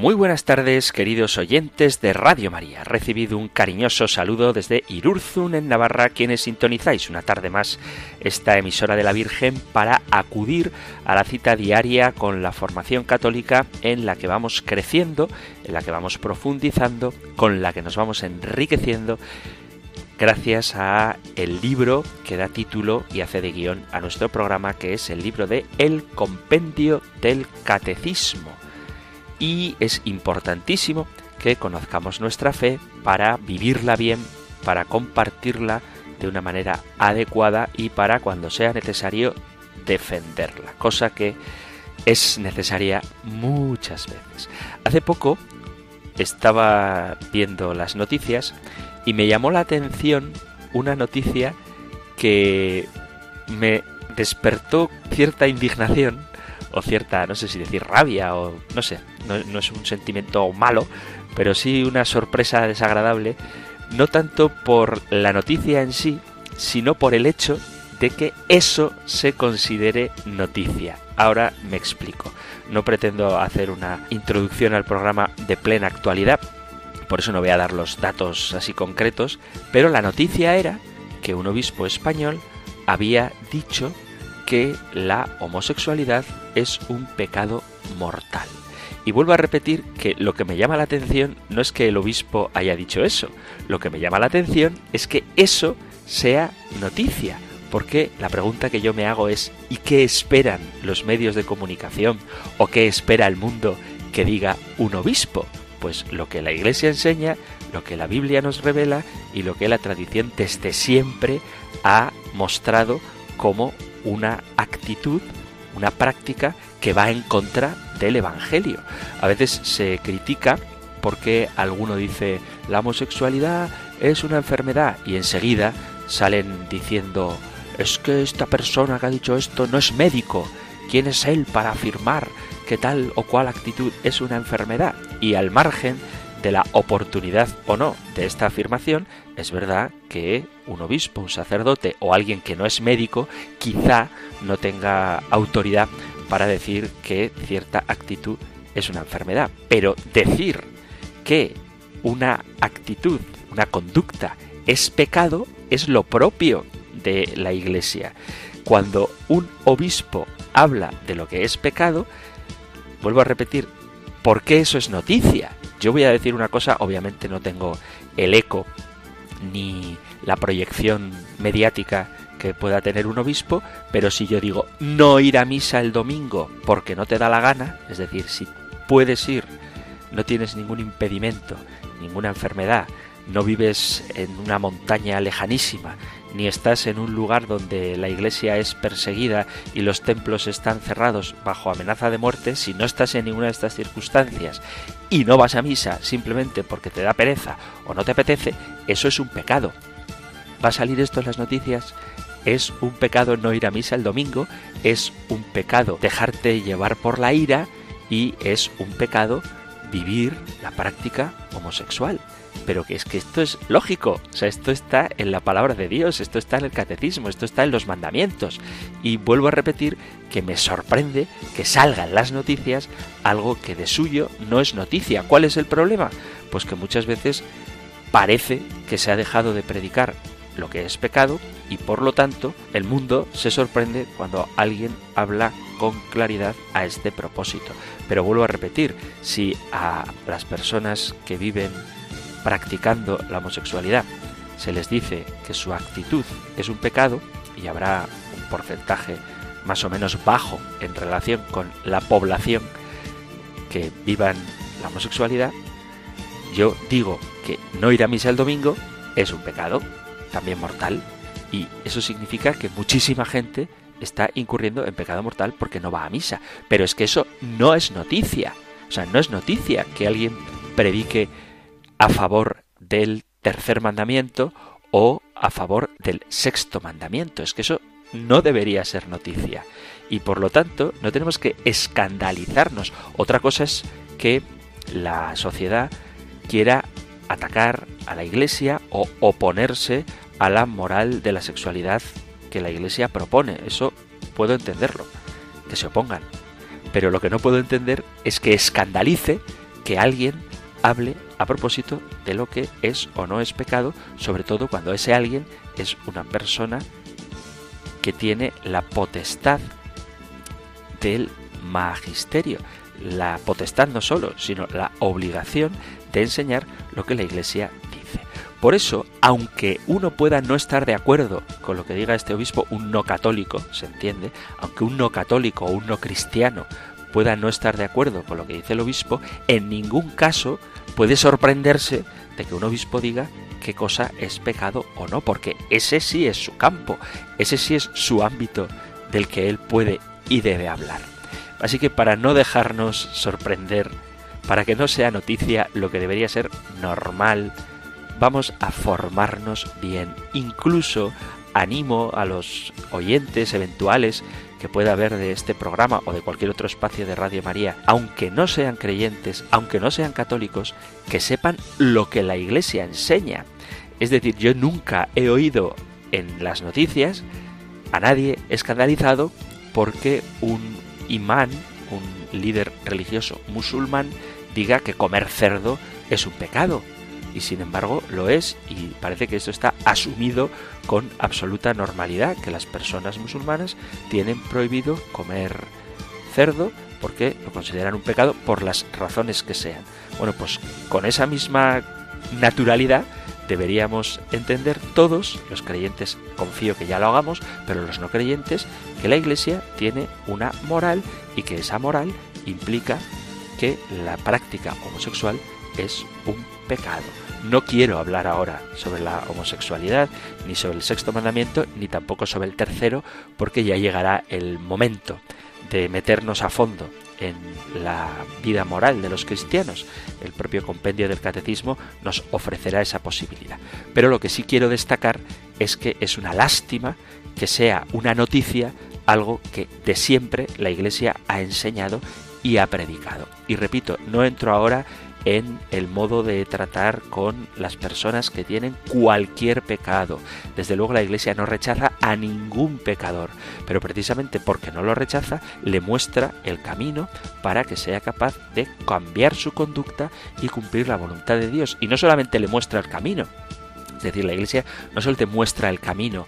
Muy buenas tardes, queridos oyentes de Radio María. Recibido un cariñoso saludo desde Irurzun, en Navarra, quienes sintonizáis una tarde más esta emisora de la Virgen para acudir a la cita diaria con la formación católica en la que vamos creciendo, en la que vamos profundizando, con la que nos vamos enriqueciendo gracias a el libro que da título y hace de guion a nuestro programa, que es el libro de El Compendio del Catecismo y es importantísimo que conozcamos nuestra fe para vivirla bien, para compartirla de una manera adecuada y para cuando sea necesario defenderla, cosa que es necesaria muchas veces. Hace poco estaba viendo las noticias y me llamó la atención una noticia que me despertó cierta indignación o cierta, no sé si decir rabia o no sé, no, es un sentimiento malo, pero sí una sorpresa desagradable, no tanto por la noticia en sí, sino por el hecho de que eso se considere noticia. Ahora me explico. No pretendo hacer una introducción al programa de plena actualidad, por eso no voy a dar los datos así concretos, pero la noticia era que un obispo español había dicho que la homosexualidad es un pecado mortal. Y vuelvo a repetir que lo que me llama la atención no es que el obispo haya dicho eso, lo que me llama la atención es que eso sea noticia, porque la pregunta que yo me hago es ¿y qué esperan los medios de comunicación o qué espera el mundo que diga un obispo? Pues lo que la Iglesia enseña, lo que la Biblia nos revela y lo que la tradición desde siempre ha mostrado como una actitud, una práctica que va en contra del Evangelio. A veces se critica porque alguno dice la homosexualidad es una enfermedad y enseguida salen diciendo es que esta persona que ha dicho esto no es médico. ¿Quién es él para afirmar que tal o cual actitud es una enfermedad? Y al margen de la oportunidad o no de esta afirmación, es verdad que un obispo, un sacerdote o alguien que no es médico quizá no tenga autoridad para decir que cierta actitud es una enfermedad. Pero decir que una actitud, una conducta es pecado es lo propio de la Iglesia. Cuando un obispo habla de lo que es pecado, vuelvo a repetir, ¿por qué eso es noticia? Yo voy a decir una cosa, obviamente no tengo el eco ni la proyección mediática que pueda tener un obispo, pero si yo digo no ir a misa el domingo porque no te da la gana, es decir, si puedes ir, no tienes ningún impedimento, ninguna enfermedad, no vives en una montaña lejanísima, ni estás en un lugar donde la iglesia es perseguida y los templos están cerrados bajo amenaza de muerte, si no estás en ninguna de estas circunstancias y no vas a misa simplemente porque te da pereza o no te apetece, eso es un pecado. ¿Va a salir esto en las noticias? Es un pecado no ir a misa el domingo, es un pecado dejarte llevar por la ira y es un pecado vivir la práctica homosexual pero que es que esto es lógico, o sea, esto está en la palabra de Dios, esto está en el catecismo, esto está en los mandamientos. Y vuelvo a repetir que me sorprende que salgan las noticias algo que de suyo no es noticia. ¿Cuál es el problema? Pues que muchas veces parece que se ha dejado de predicar lo que es pecado y por lo tanto el mundo se sorprende cuando alguien habla con claridad a este propósito. Pero vuelvo a repetir, si a las personas que viven practicando la homosexualidad se les dice que su actitud es un pecado y habrá un porcentaje más o menos bajo en relación con la población que vivan la homosexualidad, yo digo que no ir a misa el domingo es un pecado, también mortal, y eso significa que muchísima gente está incurriendo en pecado mortal porque no va a misa. Pero es que eso no es noticia. O sea, no es noticia que alguien predique a favor del tercer mandamiento o a favor del sexto mandamiento. Es que eso no debería ser noticia. Y por lo tanto, no tenemos que escandalizarnos. Otra cosa es que la sociedad quiera atacar a la Iglesia o oponerse a la moral de la sexualidad que la Iglesia propone. Eso puedo entenderlo, que se opongan. Pero lo que no puedo entender es que escandalice que alguien hable a propósito de lo que es o no es pecado, sobre todo cuando ese alguien es una persona que tiene la potestad del magisterio. La potestad no solo, sino la obligación de enseñar lo que la Iglesia. Por eso, aunque uno pueda no estar de acuerdo con lo que diga este obispo, un no católico, se entiende, aunque un no católico o un no cristiano pueda no estar de acuerdo con lo que dice el obispo, en ningún caso puede sorprenderse de que un obispo diga qué cosa es pecado o no, porque ese sí es su campo, ese sí es su ámbito del que él puede y debe hablar. Así que para no dejarnos sorprender, para que no sea noticia lo que debería ser normal, vamos a formarnos bien. Incluso animo a los oyentes eventuales que pueda haber de este programa o de cualquier otro espacio de Radio María, aunque no sean creyentes, aunque no sean católicos, que sepan lo que la Iglesia enseña. Es decir, yo nunca he oído en las noticias a nadie escandalizado porque un imán, un líder religioso musulmán, diga que comer cerdo es un pecado. Y sin embargo lo es y parece que esto está asumido con absoluta normalidad, que las personas musulmanas tienen prohibido comer cerdo porque lo consideran un pecado por las razones que sean. Bueno, pues con esa misma naturalidad deberíamos entender todos, los creyentes confío que ya lo hagamos, pero los no creyentes, que la Iglesia tiene una moral y que esa moral implica que la práctica homosexual es un pecado. No quiero hablar ahora sobre la homosexualidad, ni sobre el sexto mandamiento, ni tampoco sobre el tercero, porque ya llegará el momento de meternos a fondo en la vida moral de los cristianos. El propio compendio del catecismo nos ofrecerá esa posibilidad. Pero lo que sí quiero destacar es que es una lástima que sea una noticia algo que de siempre la Iglesia ha enseñado y ha predicado. Y repito, no entro ahora en el modo de tratar con las personas que tienen cualquier pecado. Desde luego la Iglesia no rechaza a ningún pecador, pero precisamente porque no lo rechaza, le muestra el camino para que sea capaz de cambiar su conducta y cumplir la voluntad de Dios. Y no solamente le muestra el camino, es decir, la Iglesia no solo te muestra el camino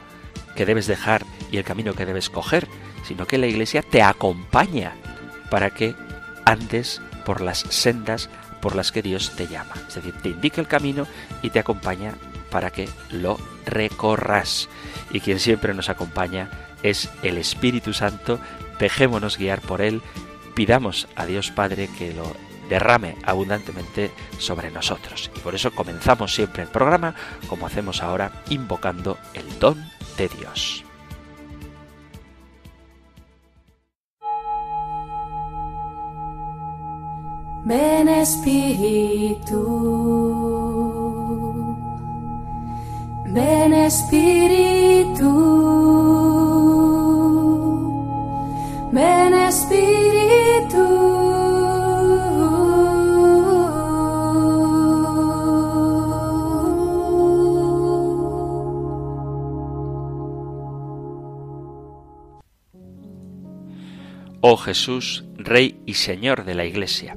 que debes dejar y el camino que debes coger, sino que la Iglesia te acompaña para que andes por las sendas por las que Dios te llama. Es decir, te indica el camino y te acompaña para que lo recorras. Y quien siempre nos acompaña es el Espíritu Santo. Dejémonos guiar por Él. Pidamos a Dios Padre que lo derrame abundantemente sobre nosotros. Y por eso comenzamos siempre el programa, como hacemos ahora, invocando el don de Dios. Ven Espíritu, ven Espíritu, ven Espíritu. Oh Jesús, Rey y Señor de la Iglesia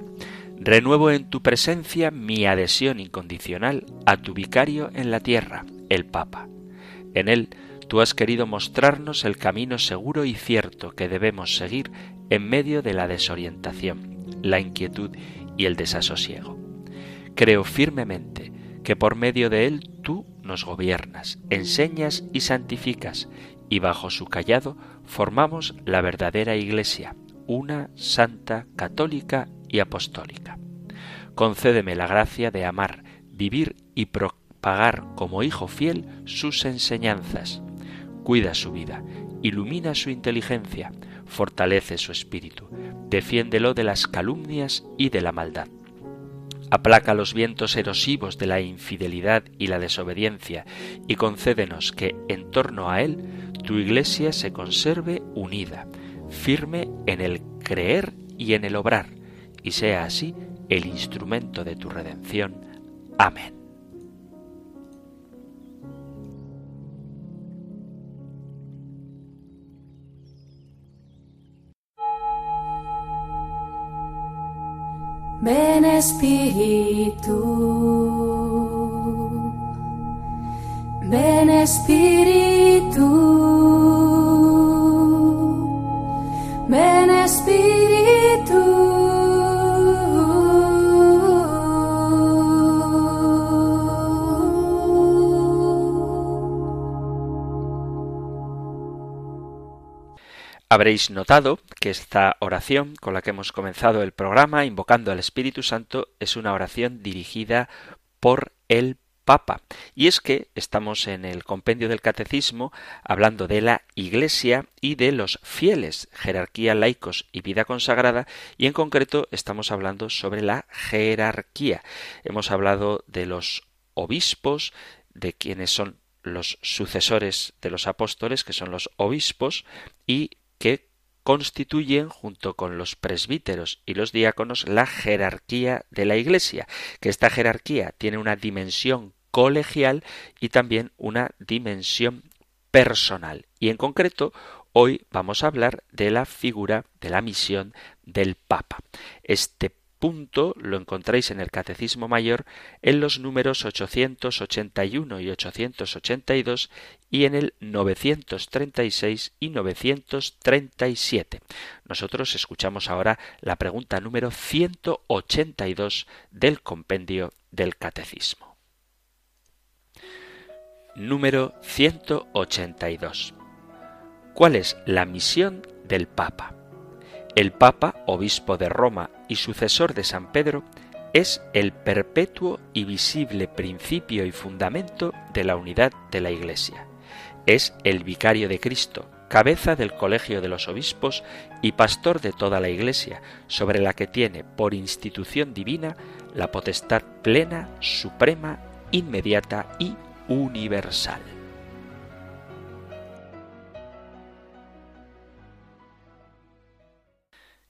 Renuevo en tu presencia mi adhesión incondicional a tu vicario en la tierra, el Papa. En él tú has querido mostrarnos el camino seguro y cierto que debemos seguir en medio de la desorientación, la inquietud y el desasosiego. Creo firmemente que por medio de él tú nos gobiernas, enseñas y santificas, y bajo su callado formamos la verdadera Iglesia, una santa, católica apostólica. Concédeme la gracia de amar, vivir y propagar como hijo fiel sus enseñanzas. Cuida su vida, ilumina su inteligencia, fortalece su espíritu, defiéndelo de las calumnias y de la maldad. Aplaca los vientos erosivos de la infidelidad y la desobediencia y concédenos que en torno a él tu iglesia se conserve unida, firme en el creer y en el obrar, y sea así el instrumento de tu redención. Amén. Ven Espíritu, ven Espíritu. Habréis notado que esta oración con la que hemos comenzado el programa, invocando al Espíritu Santo, es una oración dirigida por el Papa. Y es que estamos en el compendio del Catecismo hablando de la Iglesia y de los fieles, jerarquía, laicos y vida consagrada, y en concreto estamos hablando sobre la jerarquía. Hemos hablado de los obispos, de quienes son los sucesores de los apóstoles, que son los obispos, y que constituyen, junto con los presbíteros y los diáconos, la jerarquía de la Iglesia, que esta jerarquía tiene una dimensión colegial y también una dimensión personal. Y en concreto, hoy vamos a hablar de la figura de la misión del Papa. Este punto lo encontráis en el Catecismo Mayor en los números 881 y 882 y en el 936 y 937. Nosotros escuchamos ahora la pregunta número 182 del compendio del Catecismo. Número 182. ¿Cuál es la misión del Papa? El Papa, obispo de Roma y sucesor de San Pedro, es el perpetuo y visible principio y fundamento de la unidad de la Iglesia. Es el vicario de Cristo, cabeza del colegio de los obispos y pastor de toda la Iglesia, sobre la que tiene por institución divina la potestad plena, suprema, inmediata y universal.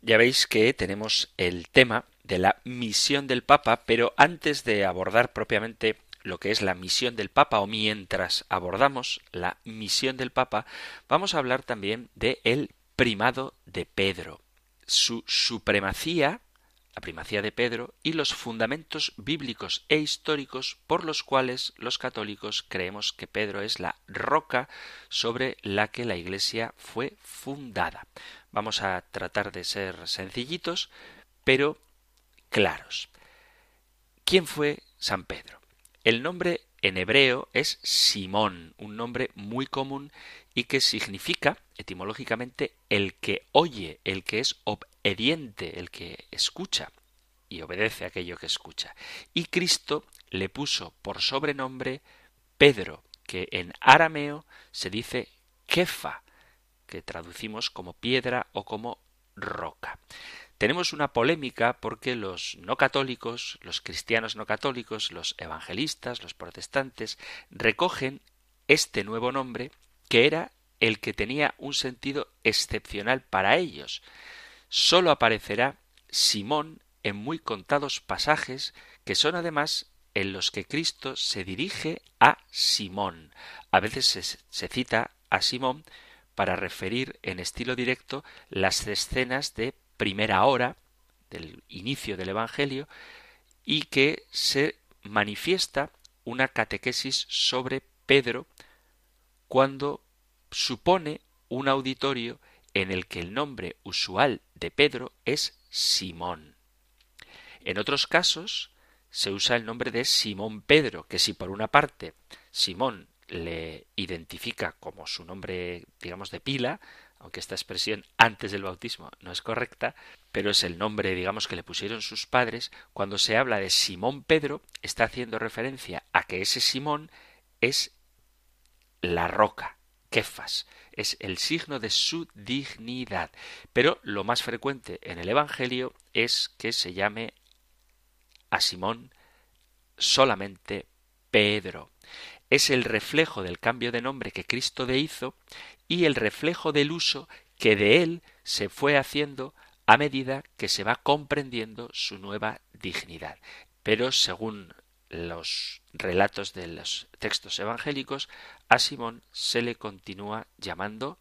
Ya veis que tenemos el tema de la misión del Papa, pero antes de abordar propiamente lo que es la misión del Papa o mientras abordamos la misión del Papa, vamos a hablar también de el primado de Pedro, su supremacía, la primacía de Pedro y los fundamentos bíblicos e históricos por los cuales los católicos creemos que Pedro es la roca sobre la que la Iglesia fue fundada. Vamos a tratar de ser sencillitos, pero claros. ¿Quién fue San Pedro? El nombre en hebreo es Simón, un nombre muy común y que significa etimológicamente el que oye, el que es obediente, el que escucha y obedece aquello que escucha. Y Cristo le puso por sobrenombre Pedro, que en arameo se dice Kefa, que traducimos como piedra o como roca. Tenemos una polémica porque los no católicos, los cristianos no católicos, los evangelistas, los protestantes, recogen este nuevo nombre que era el que tenía un sentido excepcional para ellos. Sólo aparecerá Simón en muy contados pasajes que son además en los que Cristo se dirige a Simón. A veces se, se cita a Simón para referir en estilo directo las escenas de primera hora del inicio del Evangelio y que se manifiesta una catequesis sobre Pedro cuando supone un auditorio en el que el nombre usual de Pedro es Simón. En otros casos se usa el nombre de Simón Pedro, que si por una parte Simón le identifica como su nombre, digamos, de pila, aunque esta expresión antes del bautismo no es correcta, pero es el nombre, digamos, que le pusieron sus padres, cuando se habla de Simón Pedro, está haciendo referencia a que ese Simón es la roca, Kefas, es el signo de su dignidad. Pero lo más frecuente en el Evangelio es que se llame a Simón solamente Pedro es el reflejo del cambio de nombre que Cristo de hizo y el reflejo del uso que de él se fue haciendo a medida que se va comprendiendo su nueva dignidad. Pero según los relatos de los textos evangélicos, a Simón se le continúa llamando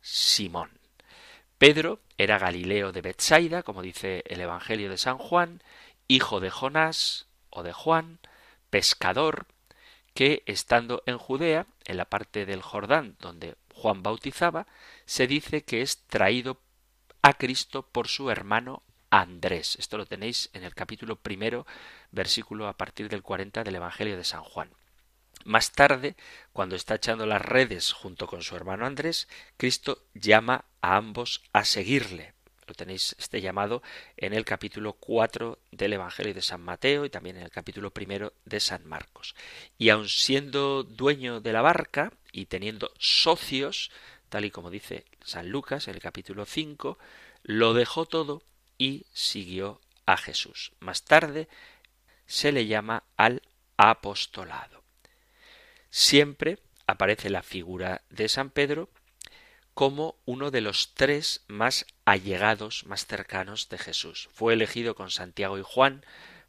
Simón. Pedro era Galileo de Bethsaida, como dice el Evangelio de San Juan, hijo de Jonás o de Juan, pescador, que estando en Judea, en la parte del Jordán donde Juan bautizaba, se dice que es traído a Cristo por su hermano Andrés. Esto lo tenéis en el capítulo primero, versículo a partir del 40 del Evangelio de San Juan. Más tarde, cuando está echando las redes junto con su hermano Andrés, Cristo llama a ambos a seguirle. Lo tenéis este llamado en el capítulo 4 del Evangelio de San Mateo y también en el capítulo primero de San Marcos. Y aun siendo dueño de la barca y teniendo socios, tal y como dice San Lucas en el capítulo 5, lo dejó todo y siguió a Jesús. Más tarde se le llama al apostolado. Siempre aparece la figura de San Pedro como uno de los tres más allegados, más cercanos de Jesús. Fue elegido con Santiago y Juan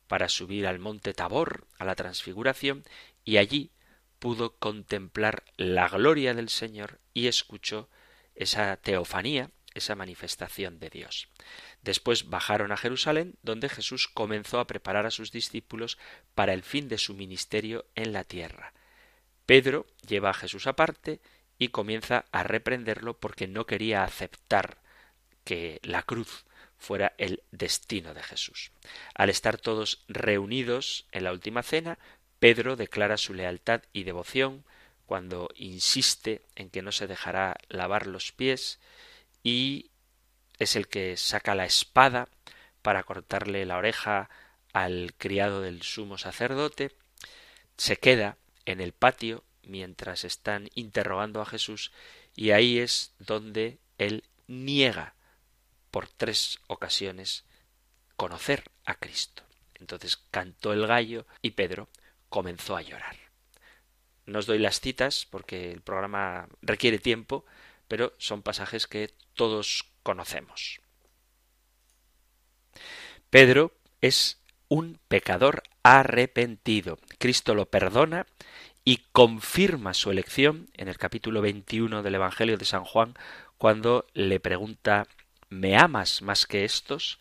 para subir al monte Tabor, a la transfiguración, y allí pudo contemplar la gloria del Señor y escuchó esa teofanía, esa manifestación de Dios. Después bajaron a Jerusalén, donde Jesús comenzó a preparar a sus discípulos para el fin de su ministerio en la tierra. Pedro lleva a Jesús aparte y comienza a reprenderlo porque no quería aceptar que la cruz fuera el destino de Jesús. Al estar todos reunidos en la última cena, Pedro declara su lealtad y devoción cuando insiste en que no se dejará lavar los pies y es el que saca la espada para cortarle la oreja al criado del sumo sacerdote, se queda en el patio mientras están interrogando a Jesús y ahí es donde él niega por tres ocasiones conocer a Cristo. Entonces cantó el gallo y Pedro comenzó a llorar. No os doy las citas porque el programa requiere tiempo, pero son pasajes que todos conocemos. Pedro es un pecador arrepentido. Cristo lo perdona y confirma su elección en el capítulo 21 del Evangelio de San Juan cuando le pregunta ¿Me amas más que estos?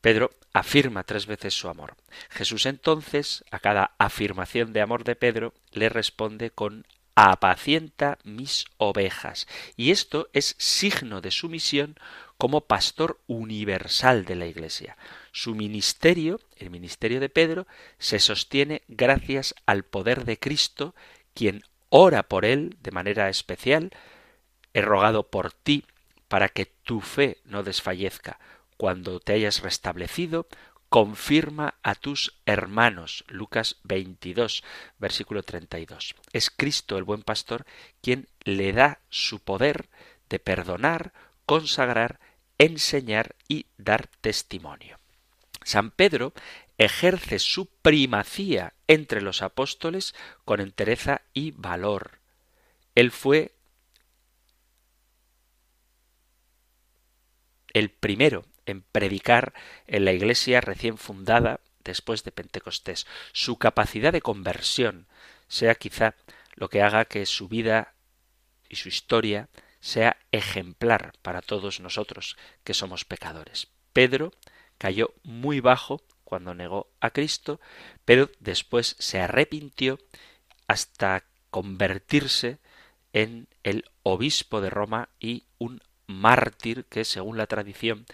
Pedro afirma tres veces su amor. Jesús entonces, a cada afirmación de amor de Pedro, le responde con apacienta mis ovejas. Y esto es signo de su misión como pastor universal de la Iglesia. Su ministerio, el ministerio de Pedro, se sostiene gracias al poder de Cristo, quien ora por él de manera especial. He rogado por ti para que tu fe no desfallezca. Cuando te hayas restablecido, confirma a tus hermanos. Lucas 22, versículo 32. Es Cristo el buen pastor quien le da su poder de perdonar, consagrar, enseñar y dar testimonio. San Pedro ejerce su primacía entre los apóstoles con entereza y valor. Él fue el primero en predicar en la iglesia recién fundada después de Pentecostés. Su capacidad de conversión sea quizá lo que haga que su vida y su historia sea ejemplar para todos nosotros que somos pecadores. Pedro cayó muy bajo cuando negó a Cristo, pero después se arrepintió hasta convertirse en el obispo de Roma y un mártir que, según la tradición,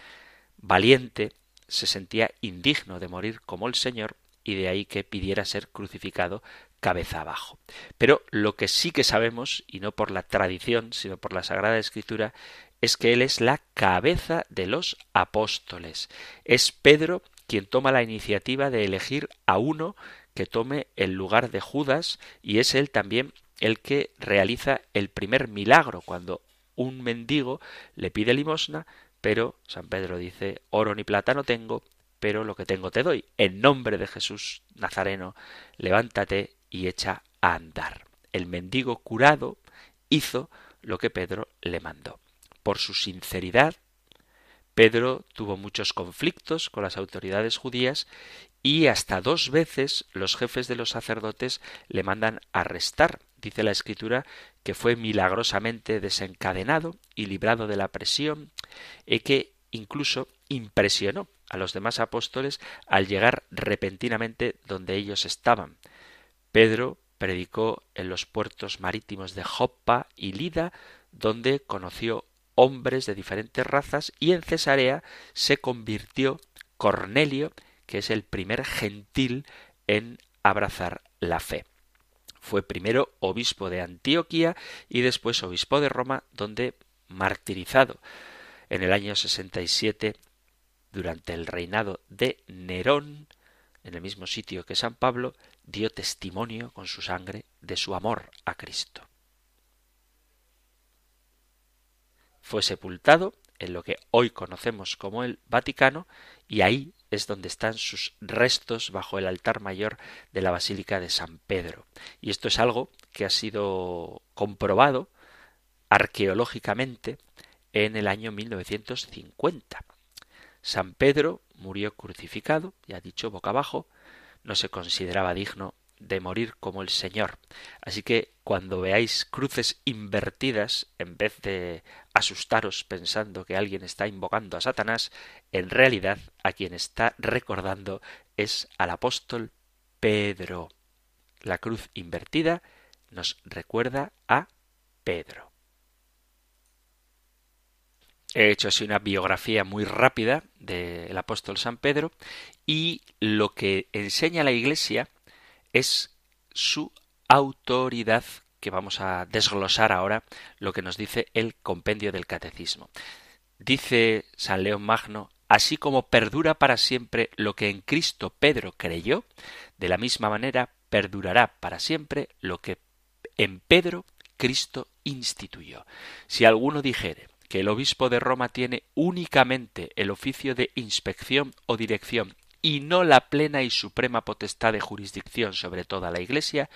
valiente, se sentía indigno de morir como el Señor y de ahí que pidiera ser crucificado cabeza abajo. Pero lo que sí que sabemos, y no por la tradición, sino por la Sagrada Escritura, es que Él es la cabeza de los apóstoles. Es Pedro quien toma la iniciativa de elegir a uno que tome el lugar de Judas y es él también el que realiza el primer milagro cuando un mendigo le pide limosna pero San Pedro dice, oro ni plata no tengo, pero lo que tengo te doy. En nombre de Jesús Nazareno, levántate y echa a andar. El mendigo curado hizo lo que Pedro le mandó. Por su sinceridad, Pedro tuvo muchos conflictos con las autoridades judías y hasta dos veces los jefes de los sacerdotes le mandan arrestar. Dice la escritura que fue milagrosamente desencadenado y librado de la presión y que incluso impresionó a los demás apóstoles al llegar repentinamente donde ellos estaban. Pedro predicó en los puertos marítimos de Joppa y Lida, donde conoció hombres de diferentes razas, y en Cesarea se convirtió Cornelio, que es el primer gentil en abrazar la fe. Fue primero obispo de Antioquía y después obispo de Roma, donde martirizado en el año 67 durante el reinado de Nerón, en el mismo sitio que San Pablo, dio testimonio con su sangre de su amor a Cristo. Fue sepultado en lo que hoy conocemos como el Vaticano y ahí es donde están sus restos bajo el altar mayor de la Basílica de San Pedro. Y esto es algo que ha sido comprobado arqueológicamente en el año 1950. San Pedro murió crucificado, ya dicho boca abajo, no se consideraba digno de morir como el Señor. Así que cuando veáis cruces invertidas, en vez de asustaros pensando que alguien está invocando a Satanás, en realidad a quien está recordando es al apóstol Pedro. La cruz invertida nos recuerda a Pedro. He hecho así una biografía muy rápida del apóstol San Pedro y lo que enseña la Iglesia es su autoridad que vamos a desglosar ahora lo que nos dice el compendio del catecismo. Dice San León Magno, así como perdura para siempre lo que en Cristo Pedro creyó, de la misma manera perdurará para siempre lo que en Pedro Cristo instituyó. Si alguno dijere que el obispo de Roma tiene únicamente el oficio de inspección o dirección y no la plena y suprema potestad de jurisdicción sobre toda la Iglesia,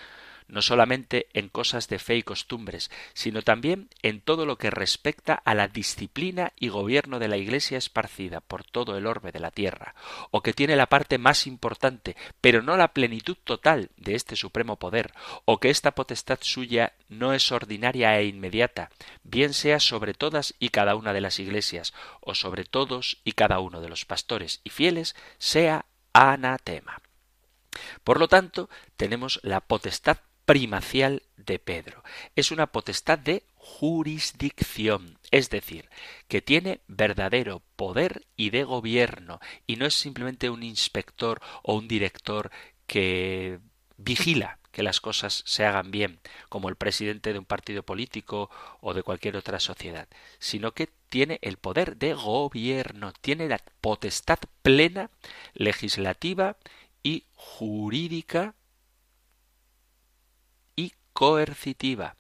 no solamente en cosas de fe y costumbres, sino también en todo lo que respecta a la disciplina y gobierno de la Iglesia esparcida por todo el orbe de la tierra, o que tiene la parte más importante, pero no la plenitud total de este supremo poder, o que esta potestad suya no es ordinaria e inmediata, bien sea sobre todas y cada una de las iglesias, o sobre todos y cada uno de los pastores y fieles, sea anatema. Por lo tanto, tenemos la potestad primacial de Pedro. Es una potestad de jurisdicción, es decir, que tiene verdadero poder y de gobierno, y no es simplemente un inspector o un director que vigila que las cosas se hagan bien, como el presidente de un partido político o de cualquier otra sociedad, sino que tiene el poder de gobierno, tiene la potestad plena legislativa y jurídica coercitiva.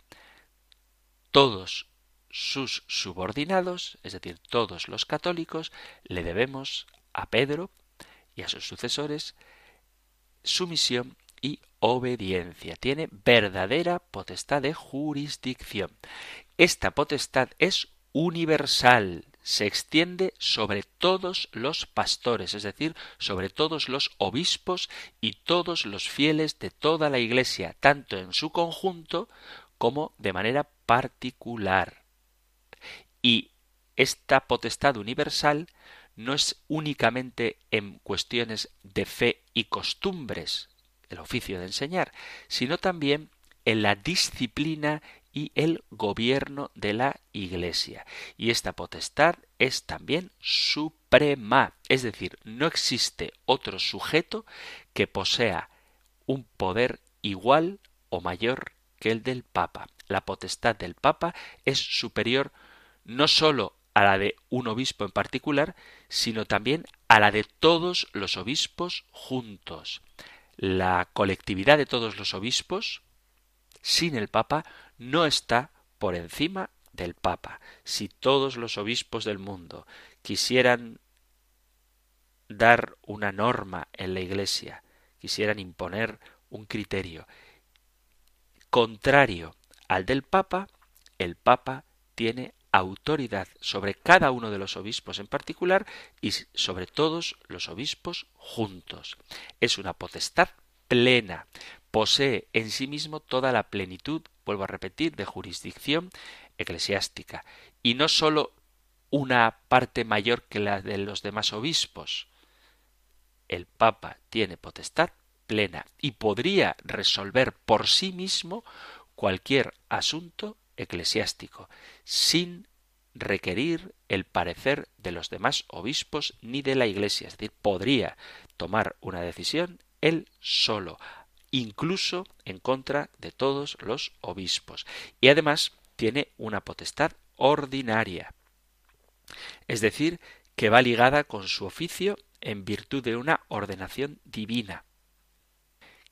Todos sus subordinados, es decir, todos los católicos, le debemos a Pedro y a sus sucesores sumisión y obediencia. Tiene verdadera potestad de jurisdicción. Esta potestad es universal, se extiende sobre todos los pastores, es decir, sobre todos los obispos y todos los fieles de toda la Iglesia, tanto en su conjunto como de manera particular. Y esta potestad universal no es únicamente en cuestiones de fe y costumbres, el oficio de enseñar, sino también en la disciplina y el gobierno de la Iglesia. Y esta potestad es también suprema, es decir, no existe otro sujeto que posea un poder igual o mayor que el del Papa. La potestad del Papa es superior no sólo a la de un obispo en particular, sino también a la de todos los obispos juntos. La colectividad de todos los obispos, sin el Papa, no está por encima del Papa. Si todos los obispos del mundo quisieran dar una norma en la Iglesia, quisieran imponer un criterio contrario al del Papa, el Papa tiene autoridad sobre cada uno de los obispos en particular y sobre todos los obispos juntos. Es una potestad plena, posee en sí mismo toda la plenitud, vuelvo a repetir, de jurisdicción eclesiástica, y no sólo una parte mayor que la de los demás obispos, el Papa tiene potestad plena y podría resolver por sí mismo cualquier asunto eclesiástico sin requerir el parecer de los demás obispos ni de la Iglesia. Es decir, podría tomar una decisión él solo, incluso en contra de todos los obispos. Y además tiene una potestad ordinaria. Es decir, que va ligada con su oficio en virtud de una ordenación divina,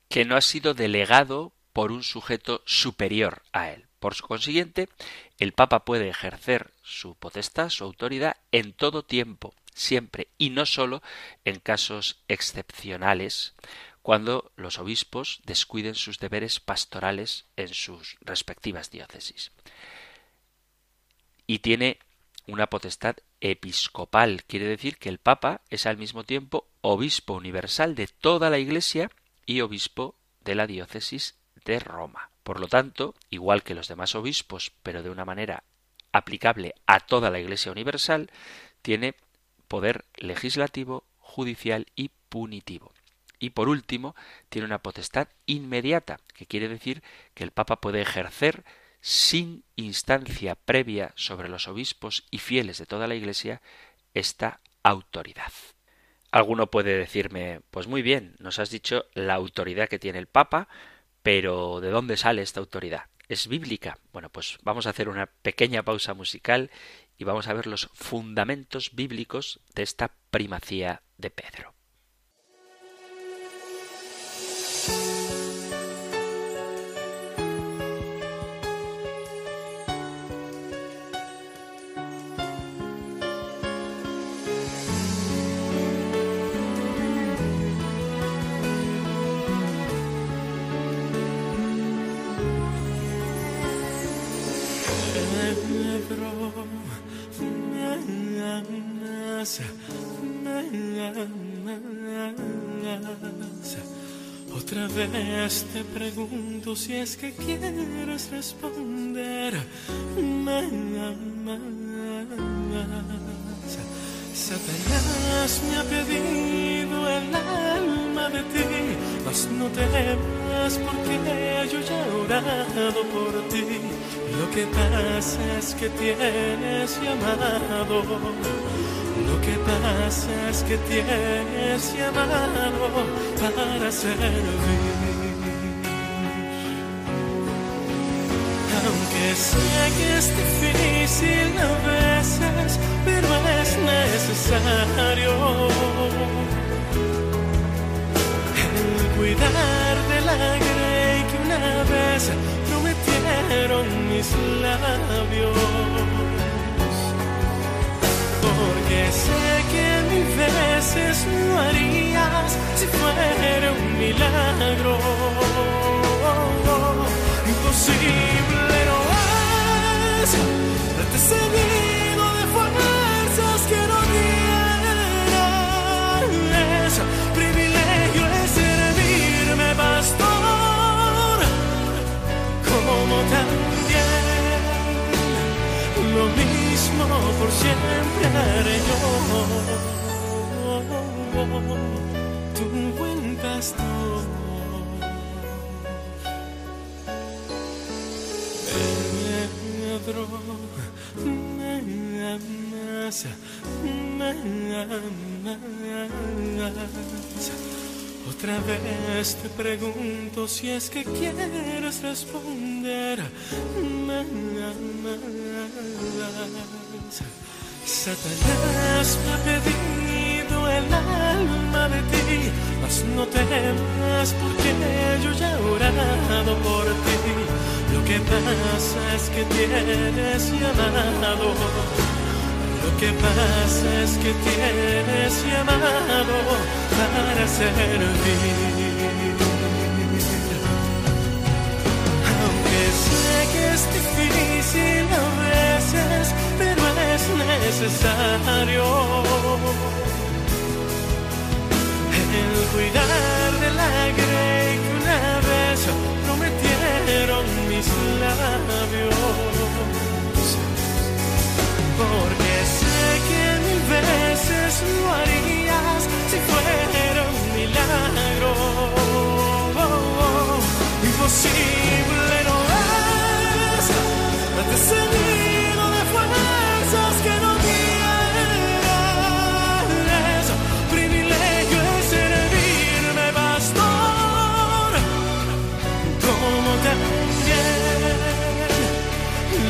que no ha sido delegado por un sujeto superior a él. Por consiguiente, el Papa puede ejercer su potestad, su autoridad, en todo tiempo, siempre, y no sólo en casos excepcionales, cuando los obispos descuiden sus deberes pastorales en sus respectivas diócesis. Y tiene una potestad episcopal, quiere decir que el Papa es al mismo tiempo obispo universal de toda la Iglesia y obispo de la diócesis de Roma. Por lo tanto, igual que los demás obispos, pero de una manera aplicable a toda la Iglesia universal, tiene poder legislativo, judicial y punitivo. Y por último, tiene una potestad inmediata, que quiere decir que el Papa puede ejercer sin instancia previa sobre los obispos y fieles de toda la Iglesia esta autoridad. Alguno puede decirme, pues muy bien, nos has dicho la autoridad que tiene el Papa, pero ¿de dónde sale esta autoridad? ¿Es bíblica? Bueno, pues vamos a hacer una pequeña pausa musical y vamos a ver los fundamentos bíblicos de esta primacía de Pedro. Yes. Otra vez te pregunto si es que quieres responder. Satanás me ha pedido el alma de ti, mas no temas porque yo ya he orado por ti. Lo que pasa es que tienes llamado que pasa es que tienes llamado para servir. Aunque sé que es difícil a veces, pero es necesario el cuidar de la grey que una vez prometieron mis labios porque sé que mil veces lo harías si fuera un milagro. Imposible no es por siempre haré yo. Tu buen pastor. Me amas, me amas. Otra vez te pregunto si es que quieres responder. Me amas. Satanás me ha pedido el alma de ti, mas no temas porque yo ya he orado por ti. Lo que pasa es que tienes llamado. Lo que pasa es que tienes llamado para servir. Aunque sé que es difícil a es necesario el cuidar de la grey que una vez prometieron mis labios. Porque sé que mil veces lo harías si fuera un milagro oh, oh, oh. imposible.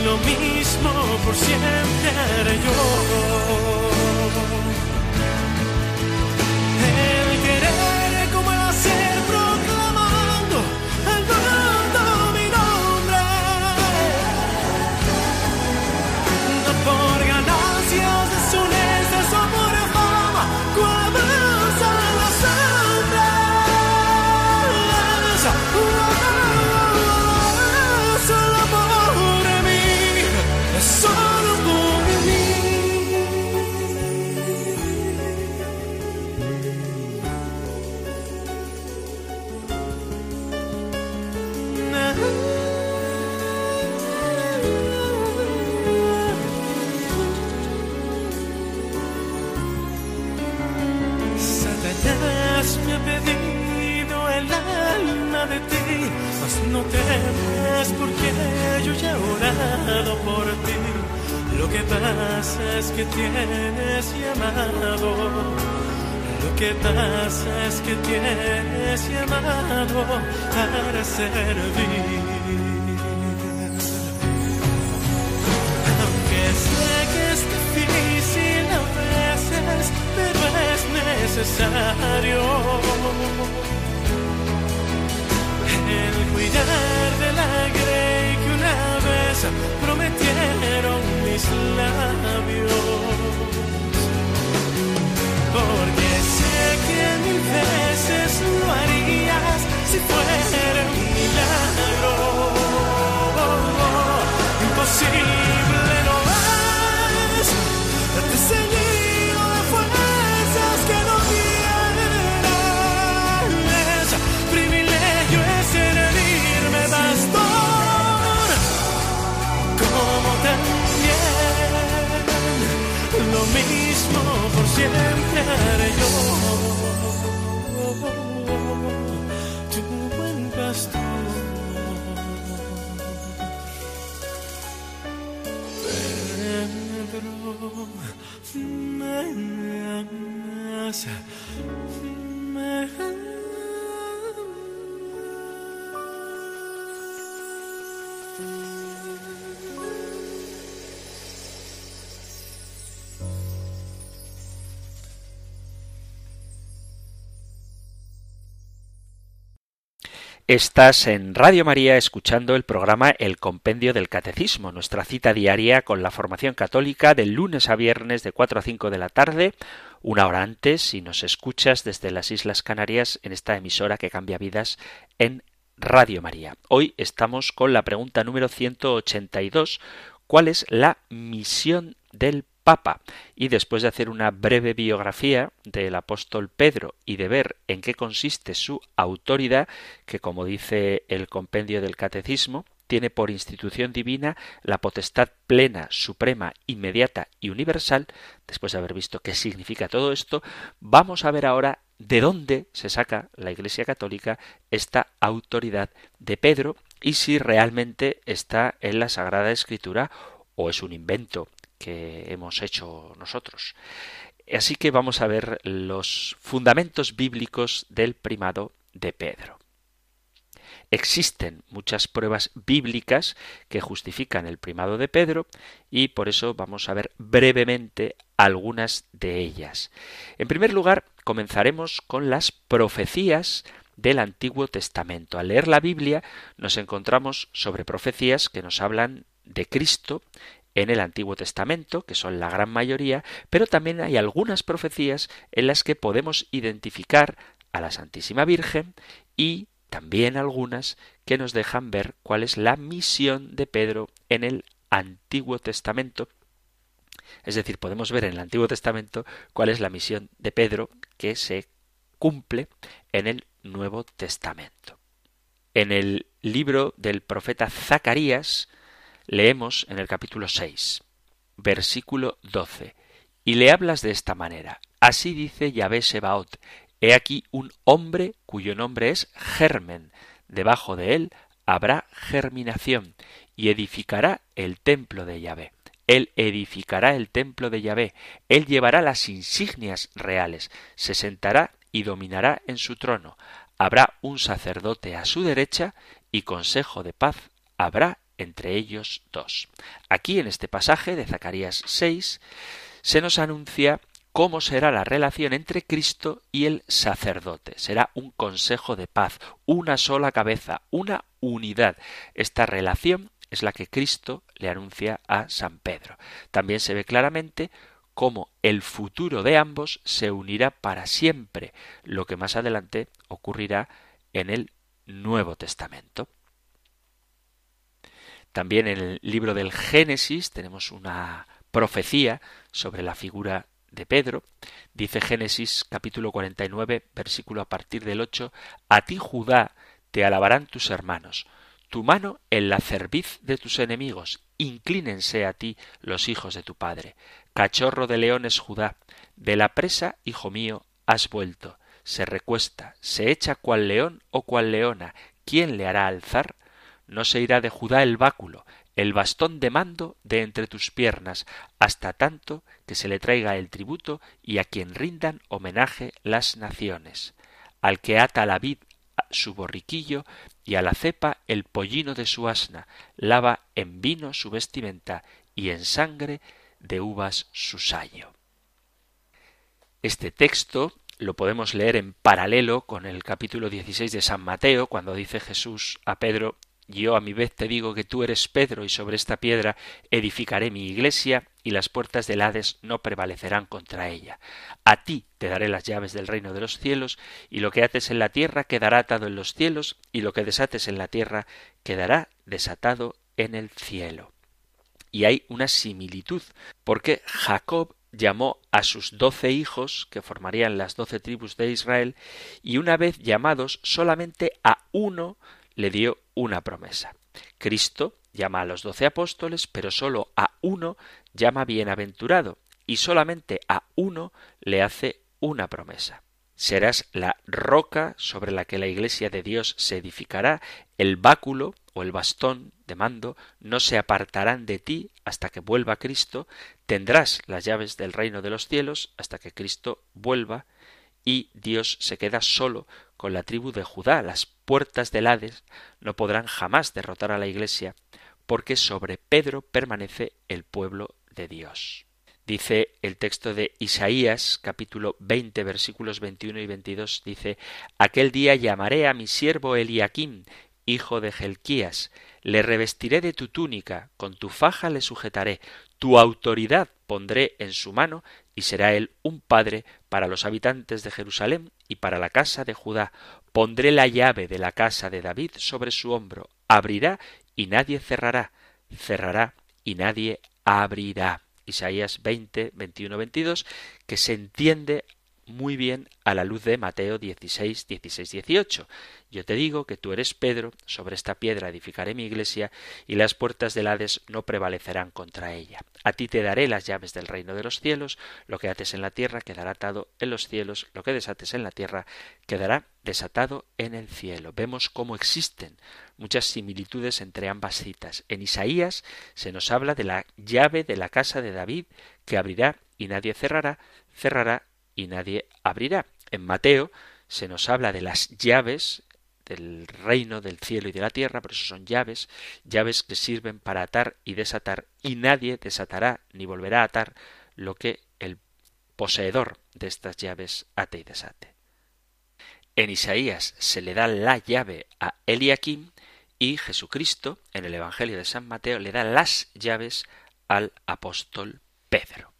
lo mismo por siempre haré yo. Estás en Radio María escuchando el programa El Compendio del Catecismo, nuestra cita diaria con la formación católica de lunes a viernes de 4 a 5 de la tarde, una hora antes si nos escuchas desde las Islas Canarias en esta emisora que cambia vidas en Radio María. Hoy estamos con la pregunta número 182, ¿cuál es la misión del Papa. Y después de hacer una breve biografía del apóstol Pedro y de ver en qué consiste su autoridad, que como dice el compendio del Catecismo, tiene por institución divina la potestad plena, suprema, inmediata y universal, después de haber visto qué significa todo esto, vamos a ver ahora de dónde se saca la Iglesia Católica esta autoridad de Pedro y si realmente está en la Sagrada Escritura o es un invento que hemos hecho nosotros. Así que vamos a ver los fundamentos bíblicos del primado de Pedro. Existen muchas pruebas bíblicas que justifican el primado de Pedro y por eso vamos a ver brevemente algunas de ellas. En primer lugar, comenzaremos con las profecías del Antiguo Testamento. Al leer la Biblia nos encontramos sobre profecías que nos hablan de Cristo en el Antiguo Testamento, que son la gran mayoría, pero también hay algunas profecías en las que podemos identificar a la Santísima Virgen y también algunas que nos dejan ver cuál es la misión de Pedro en el Antiguo Testamento. Es decir, podemos ver en el Antiguo Testamento cuál es la misión de Pedro que se cumple en el Nuevo Testamento. En el libro del profeta Zacarías, Leemos en el capítulo 6, versículo 12, y le hablas de esta manera. Así dice Yahvé Sebaot, he aquí un hombre cuyo nombre es Germen, debajo de él habrá germinación, y edificará el templo de Yahvé. Él edificará el templo de Yahvé, él llevará las insignias reales, se sentará y dominará en su trono. Habrá un sacerdote a su derecha y consejo de paz habrá entre ellos dos. Aquí en este pasaje de Zacarías 6 se nos anuncia cómo será la relación entre Cristo y el sacerdote. Será un consejo de paz, una sola cabeza, una unidad. Esta relación es la que Cristo le anuncia a San Pedro. También se ve claramente cómo el futuro de ambos se unirá para siempre, lo que más adelante ocurrirá en el Nuevo Testamento. También en el libro del Génesis tenemos una profecía sobre la figura de Pedro. Dice Génesis capítulo 49, versículo a partir del 8, A ti Judá te alabarán tus hermanos, tu mano en la cerviz de tus enemigos, inclínense a ti los hijos de tu padre. Cachorro de leones Judá, de la presa, hijo mío, has vuelto. Se recuesta, se echa cual león o cual leona. ¿Quién le hará alzar? No se irá de Judá el báculo, el bastón de mando de entre tus piernas, hasta tanto que se le traiga el tributo y a quien rindan homenaje las naciones. Al que ata la vid su borriquillo y a la cepa el pollino de su asna, lava en vino su vestimenta y en sangre de uvas su sayo. Este texto lo podemos leer en paralelo con el capítulo 16 de San Mateo, cuando dice Jesús a Pedro, yo a mi vez te digo que tú eres Pedro y sobre esta piedra edificaré mi iglesia y las puertas del Hades no prevalecerán contra ella. A ti te daré las llaves del reino de los cielos y lo que ates en la tierra quedará atado en los cielos y lo que desates en la tierra quedará desatado en el cielo. Y hay una similitud, porque Jacob llamó a sus doce hijos, que formarían las doce tribus de Israel, y una vez llamados solamente a uno le dio una promesa. Cristo llama a los doce apóstoles, pero sólo a uno llama bienaventurado, y solamente a uno le hace una promesa. Serás la roca sobre la que la iglesia de Dios se edificará, el báculo o el bastón de mando no se apartarán de ti hasta que vuelva Cristo, tendrás las llaves del reino de los cielos hasta que Cristo vuelva, y Dios se queda solo con la tribu de Judá. Las puertas del Hades no podrán jamás derrotar a la Iglesia, porque sobre Pedro permanece el pueblo de Dios. Dice el texto de Isaías capítulo 20 versículos 21 y 22 dice Aquel día llamaré a mi siervo Eliakim, hijo de Gelquías, le revestiré de tu túnica, con tu faja le sujetaré, tu autoridad pondré en su mano, y será él un padre para los habitantes de Jerusalén y para la casa de Judá. Pondré la llave de la casa de David sobre su hombro, abrirá y nadie cerrará, cerrará y nadie abrirá. Isaías 20, 21, 22, que se entiende muy bien a la luz de Mateo 16, 16, 18. Yo te digo que tú eres Pedro, sobre esta piedra edificaré mi iglesia, y las puertas del Hades no prevalecerán contra ella. A ti te daré las llaves del reino de los cielos, lo que ates en la tierra quedará atado en los cielos, lo que desates en la tierra quedará desatado en el cielo. Vemos cómo existen muchas similitudes entre ambas citas. En Isaías se nos habla de la llave de la casa de David, que abrirá y nadie cerrará, cerrará y nadie abrirá. En Mateo se nos habla de las llaves del reino del cielo y de la tierra, por eso son llaves, llaves que sirven para atar y desatar, y nadie desatará ni volverá a atar lo que el poseedor de estas llaves ate y desate. En Isaías se le da la llave a Eliakim y Jesucristo, en el Evangelio de San Mateo, le da las llaves al apóstol Pedro.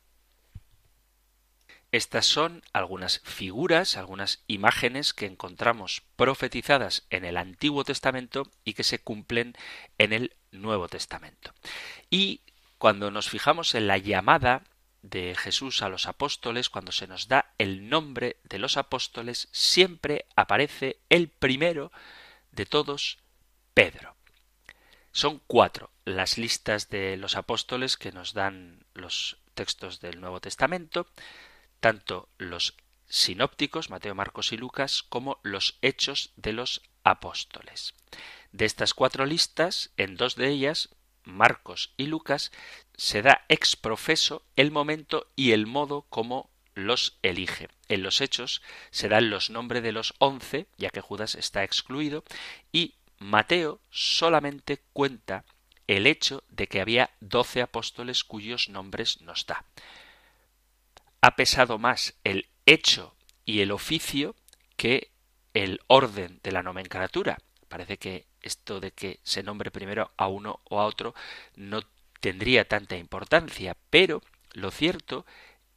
Estas son algunas figuras, algunas imágenes que encontramos profetizadas en el Antiguo Testamento y que se cumplen en el Nuevo Testamento. Y cuando nos fijamos en la llamada de Jesús a los apóstoles, cuando se nos da el nombre de los apóstoles, siempre aparece el primero de todos, Pedro. Son cuatro las listas de los apóstoles que nos dan los textos del Nuevo Testamento tanto los sinópticos, Mateo, Marcos y Lucas, como los hechos de los apóstoles. De estas cuatro listas, en dos de ellas, Marcos y Lucas, se da ex profeso el momento y el modo como los elige. En los hechos se dan los nombres de los once, ya que Judas está excluido, y Mateo solamente cuenta el hecho de que había doce apóstoles cuyos nombres nos da ha pesado más el hecho y el oficio que el orden de la nomenclatura. Parece que esto de que se nombre primero a uno o a otro no tendría tanta importancia, pero lo cierto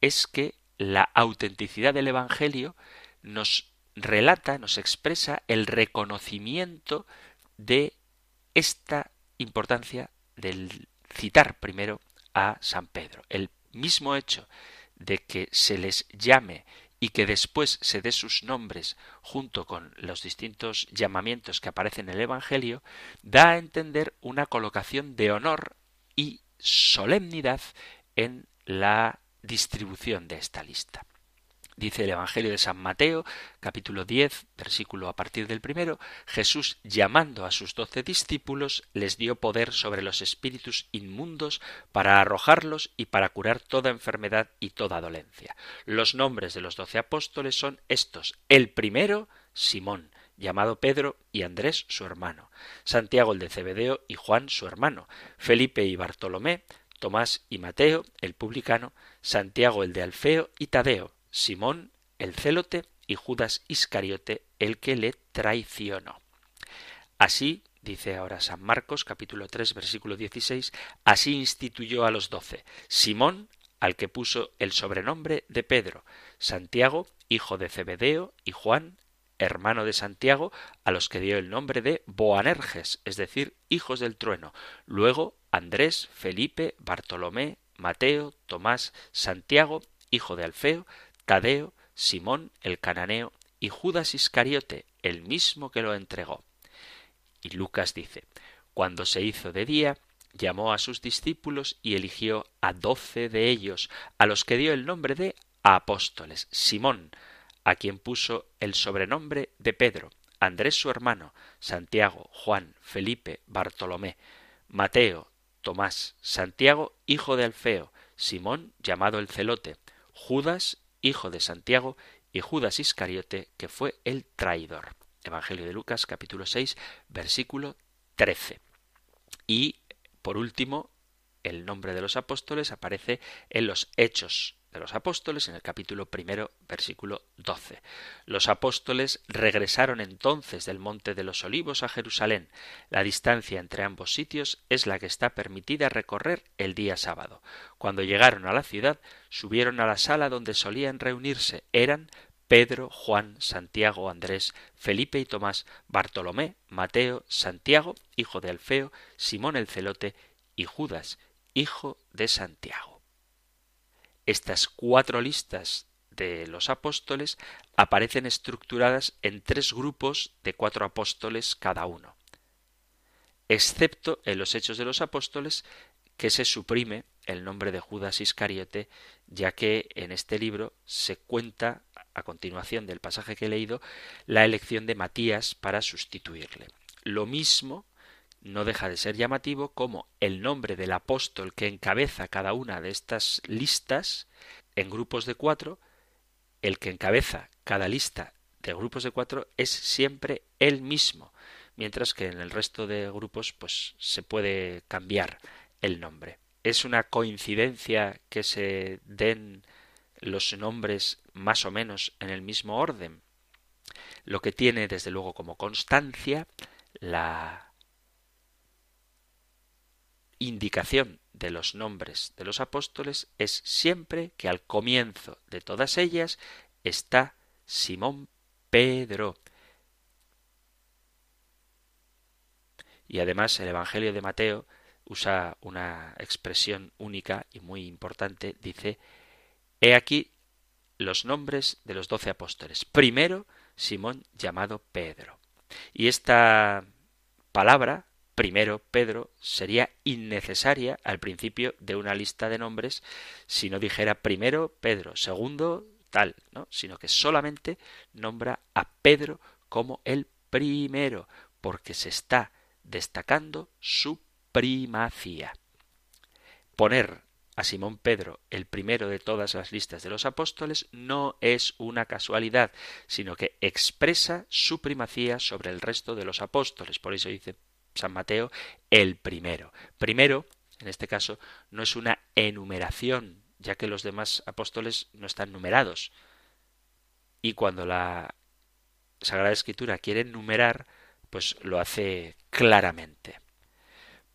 es que la autenticidad del Evangelio nos relata, nos expresa el reconocimiento de esta importancia del citar primero a San Pedro. El mismo hecho de que se les llame y que después se dé sus nombres junto con los distintos llamamientos que aparecen en el Evangelio, da a entender una colocación de honor y solemnidad en la distribución de esta lista. Dice el Evangelio de San Mateo, capítulo 10, versículo a partir del primero, Jesús, llamando a sus doce discípulos, les dio poder sobre los espíritus inmundos para arrojarlos y para curar toda enfermedad y toda dolencia. Los nombres de los doce apóstoles son estos. El primero, Simón, llamado Pedro y Andrés su hermano, Santiago el de Cebedeo y Juan su hermano, Felipe y Bartolomé, Tomás y Mateo, el publicano, Santiago el de Alfeo y Tadeo, Simón el celote y Judas Iscariote el que le traicionó. Así, dice ahora San Marcos capítulo 3 versículo 16, así instituyó a los doce, Simón al que puso el sobrenombre de Pedro, Santiago, hijo de Zebedeo, y Juan, hermano de Santiago, a los que dio el nombre de Boanerges, es decir, hijos del trueno, luego Andrés, Felipe, Bartolomé, Mateo, Tomás, Santiago, hijo de Alfeo, Tadeo, Simón el cananeo y Judas Iscariote, el mismo que lo entregó. Y Lucas dice, cuando se hizo de día, llamó a sus discípulos y eligió a doce de ellos, a los que dio el nombre de apóstoles, Simón, a quien puso el sobrenombre de Pedro, Andrés su hermano, Santiago, Juan, Felipe, Bartolomé, Mateo, Tomás, Santiago, hijo de Alfeo, Simón, llamado el celote, Judas hijo de Santiago, y Judas Iscariote, que fue el traidor. Evangelio de Lucas capítulo 6 versículo 13. Y por último, el nombre de los apóstoles aparece en los Hechos de los apóstoles en el capítulo primero versículo 12. Los apóstoles regresaron entonces del monte de los olivos a Jerusalén. La distancia entre ambos sitios es la que está permitida recorrer el día sábado. Cuando llegaron a la ciudad, subieron a la sala donde solían reunirse. Eran Pedro, Juan, Santiago, Andrés, Felipe y Tomás, Bartolomé, Mateo, Santiago, hijo de Alfeo, Simón el celote y Judas, hijo de Santiago. Estas cuatro listas de los apóstoles aparecen estructuradas en tres grupos de cuatro apóstoles cada uno, excepto en los Hechos de los Apóstoles que se suprime el nombre de Judas Iscariote, ya que en este libro se cuenta, a continuación del pasaje que he leído, la elección de Matías para sustituirle. Lo mismo no deja de ser llamativo como el nombre del apóstol que encabeza cada una de estas listas en grupos de cuatro, el que encabeza cada lista de grupos de cuatro es siempre el mismo, mientras que en el resto de grupos pues se puede cambiar el nombre. Es una coincidencia que se den los nombres más o menos en el mismo orden, lo que tiene desde luego como constancia la indicación de los nombres de los apóstoles es siempre que al comienzo de todas ellas está Simón Pedro. Y además el Evangelio de Mateo usa una expresión única y muy importante, dice, He aquí los nombres de los doce apóstoles. Primero, Simón llamado Pedro. Y esta palabra primero Pedro sería innecesaria al principio de una lista de nombres si no dijera primero Pedro, segundo tal, ¿no? sino que solamente nombra a Pedro como el primero, porque se está destacando su primacía. Poner a Simón Pedro el primero de todas las listas de los apóstoles no es una casualidad, sino que expresa su primacía sobre el resto de los apóstoles. Por eso dice San Mateo el primero. Primero, en este caso, no es una enumeración, ya que los demás apóstoles no están numerados. Y cuando la Sagrada Escritura quiere numerar, pues lo hace claramente.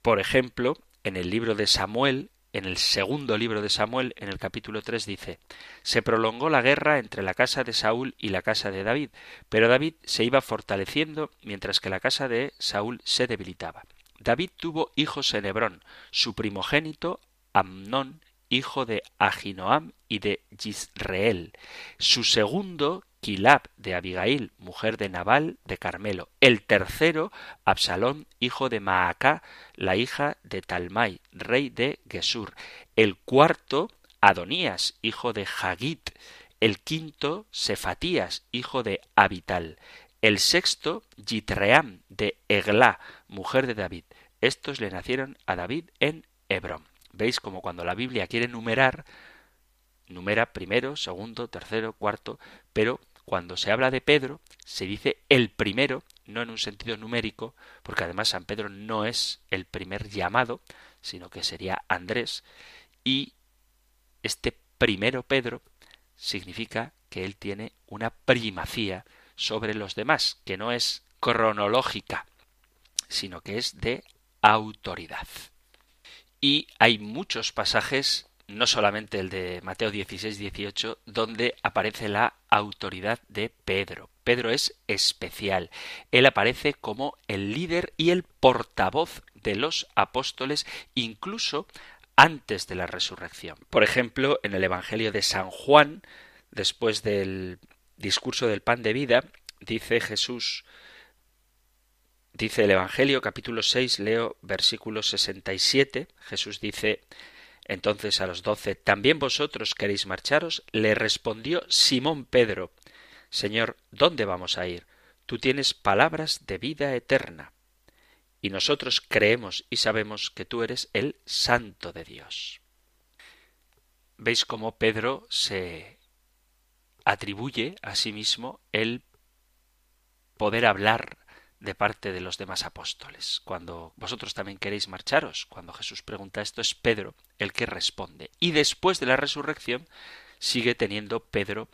Por ejemplo, en el libro de Samuel, en el segundo libro de Samuel, en el capítulo 3, dice Se prolongó la guerra entre la casa de Saúl y la casa de David, pero David se iba fortaleciendo mientras que la casa de Saúl se debilitaba. David tuvo hijos en Hebrón, su primogénito Amnón hijo de Aginoam y de Yisreel. Su segundo, Kilab de Abigail, mujer de Nabal de Carmelo. El tercero, Absalón, hijo de Maacá, la hija de Talmai, rey de Gesur. El cuarto, Adonías, hijo de Hagit. El quinto, Sefatías, hijo de Abital. El sexto, Yitream de Eglá, mujer de David. Estos le nacieron a David en Hebrón. Veis como cuando la Biblia quiere numerar, numera primero, segundo, tercero, cuarto, pero cuando se habla de Pedro, se dice el primero, no en un sentido numérico, porque además San Pedro no es el primer llamado, sino que sería Andrés, y este primero Pedro significa que él tiene una primacía sobre los demás, que no es cronológica, sino que es de autoridad. Y hay muchos pasajes, no solamente el de Mateo 16, 18, donde aparece la autoridad de Pedro. Pedro es especial. Él aparece como el líder y el portavoz de los apóstoles, incluso antes de la resurrección. Por ejemplo, en el Evangelio de San Juan, después del discurso del pan de vida, dice Jesús Dice el Evangelio capítulo 6, leo versículo 67, Jesús dice entonces a los doce, ¿también vosotros queréis marcharos? Le respondió Simón Pedro, Señor, ¿dónde vamos a ir? Tú tienes palabras de vida eterna. Y nosotros creemos y sabemos que tú eres el Santo de Dios. ¿Veis cómo Pedro se atribuye a sí mismo el poder hablar de parte de los demás apóstoles. Cuando vosotros también queréis marcharos, cuando Jesús pregunta esto, es Pedro el que responde. Y después de la resurrección sigue teniendo Pedro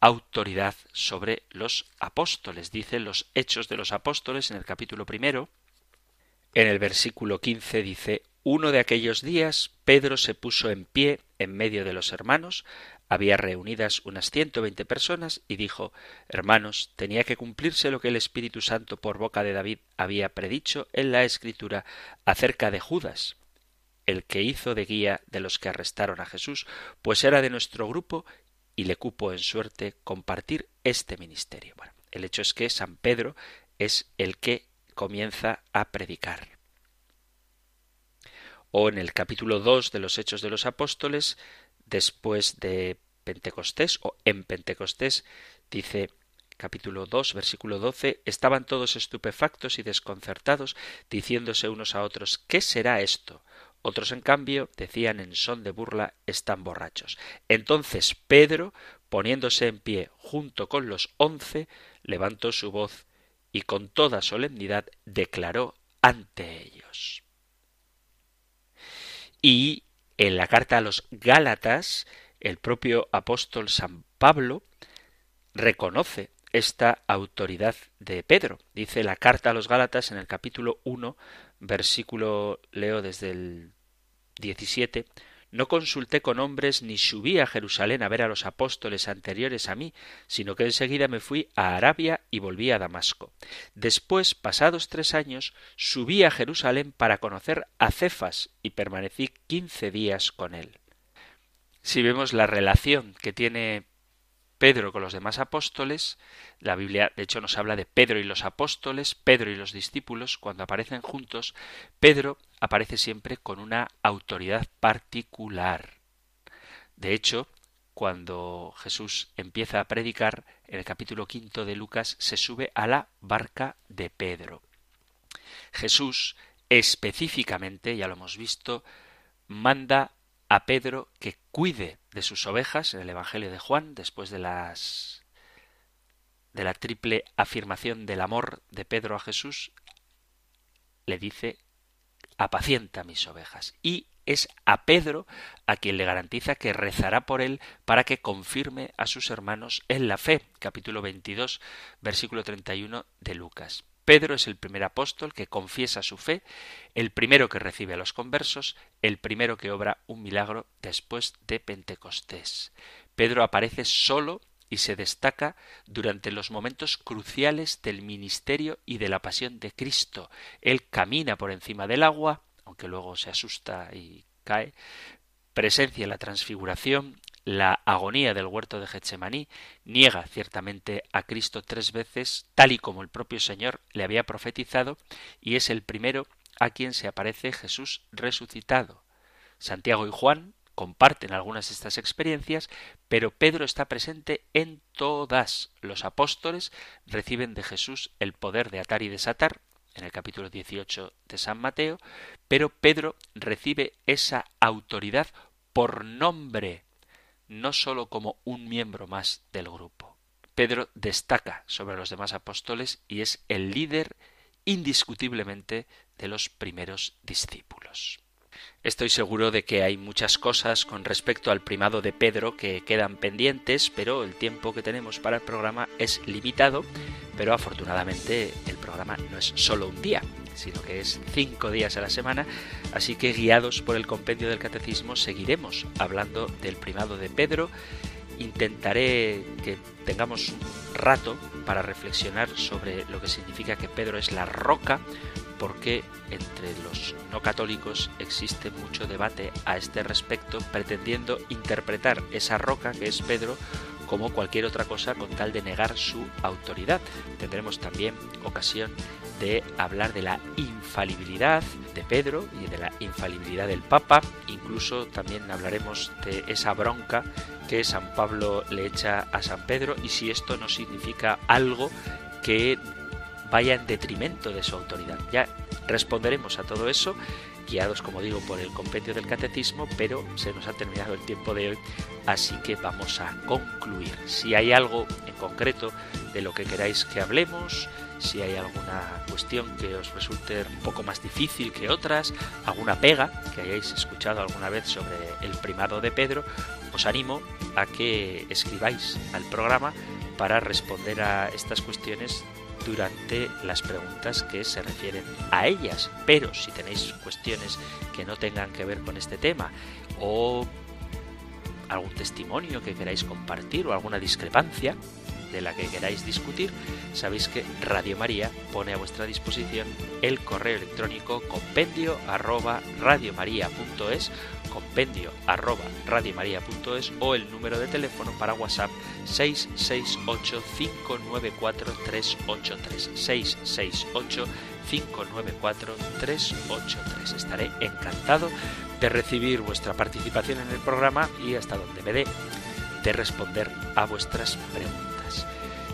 autoridad sobre los apóstoles. Dice los hechos de los apóstoles en el capítulo primero. En el versículo quince dice uno de aquellos días Pedro se puso en pie en medio de los hermanos, había reunidas unas ciento veinte personas y dijo Hermanos, tenía que cumplirse lo que el Espíritu Santo por boca de David había predicho en la Escritura acerca de Judas, el que hizo de guía de los que arrestaron a Jesús, pues era de nuestro grupo y le cupo en suerte compartir este ministerio. El hecho es que San Pedro es el que comienza a predicar. O en el capítulo 2 de los Hechos de los Apóstoles después de Pentecostés o en Pentecostés, dice capítulo 2, versículo 12, estaban todos estupefactos y desconcertados, diciéndose unos a otros, ¿qué será esto? Otros, en cambio, decían en son de burla, están borrachos. Entonces Pedro, poniéndose en pie junto con los once, levantó su voz y con toda solemnidad declaró ante ellos. Y en la carta a los Gálatas, el propio apóstol San Pablo reconoce esta autoridad de Pedro. Dice la carta a los Gálatas en el capítulo 1, versículo leo desde el 17, no consulté con hombres ni subí a Jerusalén a ver a los apóstoles anteriores a mí, sino que enseguida me fui a Arabia y volví a Damasco. Después, pasados tres años, subí a Jerusalén para conocer a Cefas y permanecí quince días con él. Si vemos la relación que tiene Pedro con los demás apóstoles, la Biblia de hecho nos habla de Pedro y los apóstoles, Pedro y los discípulos, cuando aparecen juntos, Pedro aparece siempre con una autoridad particular. De hecho, cuando Jesús empieza a predicar, en el capítulo quinto de Lucas se sube a la barca de Pedro. Jesús específicamente, ya lo hemos visto, manda a Pedro que cuide de sus ovejas en el Evangelio de Juan, después de las de la triple afirmación del amor de Pedro a Jesús, le dice apacienta mis ovejas. Y es a Pedro a quien le garantiza que rezará por él para que confirme a sus hermanos en la fe. Capítulo 22, versículo 31 de Lucas. Pedro es el primer apóstol que confiesa su fe, el primero que recibe a los conversos, el primero que obra un milagro después de Pentecostés. Pedro aparece solo y se destaca durante los momentos cruciales del ministerio y de la pasión de Cristo. Él camina por encima del agua, aunque luego se asusta y cae, presencia en la transfiguración, la agonía del huerto de Getsemaní, niega ciertamente a Cristo tres veces, tal y como el propio Señor le había profetizado, y es el primero a quien se aparece Jesús resucitado. Santiago y Juan comparten algunas de estas experiencias, pero Pedro está presente en todas. Los apóstoles reciben de Jesús el poder de atar y desatar, en el capítulo 18 de San Mateo, pero Pedro recibe esa autoridad por nombre, no sólo como un miembro más del grupo. Pedro destaca sobre los demás apóstoles y es el líder indiscutiblemente de los primeros discípulos. Estoy seguro de que hay muchas cosas con respecto al primado de Pedro que quedan pendientes, pero el tiempo que tenemos para el programa es limitado, pero afortunadamente el programa no es solo un día, sino que es cinco días a la semana, así que guiados por el compendio del catecismo seguiremos hablando del primado de Pedro. Intentaré que tengamos un rato para reflexionar sobre lo que significa que Pedro es la roca, porque entre los no católicos existe mucho debate a este respecto, pretendiendo interpretar esa roca que es Pedro como cualquier otra cosa con tal de negar su autoridad. Tendremos también ocasión de hablar de la infalibilidad de Pedro y de la infalibilidad del Papa. Incluso también hablaremos de esa bronca que San Pablo le echa a San Pedro y si esto no significa algo que vaya en detrimento de su autoridad. Ya responderemos a todo eso, guiados, como digo, por el compendio del catecismo, pero se nos ha terminado el tiempo de hoy, así que vamos a concluir. Si hay algo en concreto de lo que queráis que hablemos, si hay alguna cuestión que os resulte un poco más difícil que otras, alguna pega que hayáis escuchado alguna vez sobre el primado de Pedro, os animo a que escribáis al programa para responder a estas cuestiones durante las preguntas que se refieren a ellas. Pero si tenéis cuestiones que no tengan que ver con este tema o algún testimonio que queráis compartir o alguna discrepancia de la que queráis discutir, sabéis que Radio María pone a vuestra disposición el correo electrónico compendio arroba radiomaria.es compendio arroba radiomaria.es o el número de teléfono para WhatsApp 668 594 383 668 594 383 estaré encantado de recibir vuestra participación en el programa y hasta donde me dé de responder a vuestras preguntas.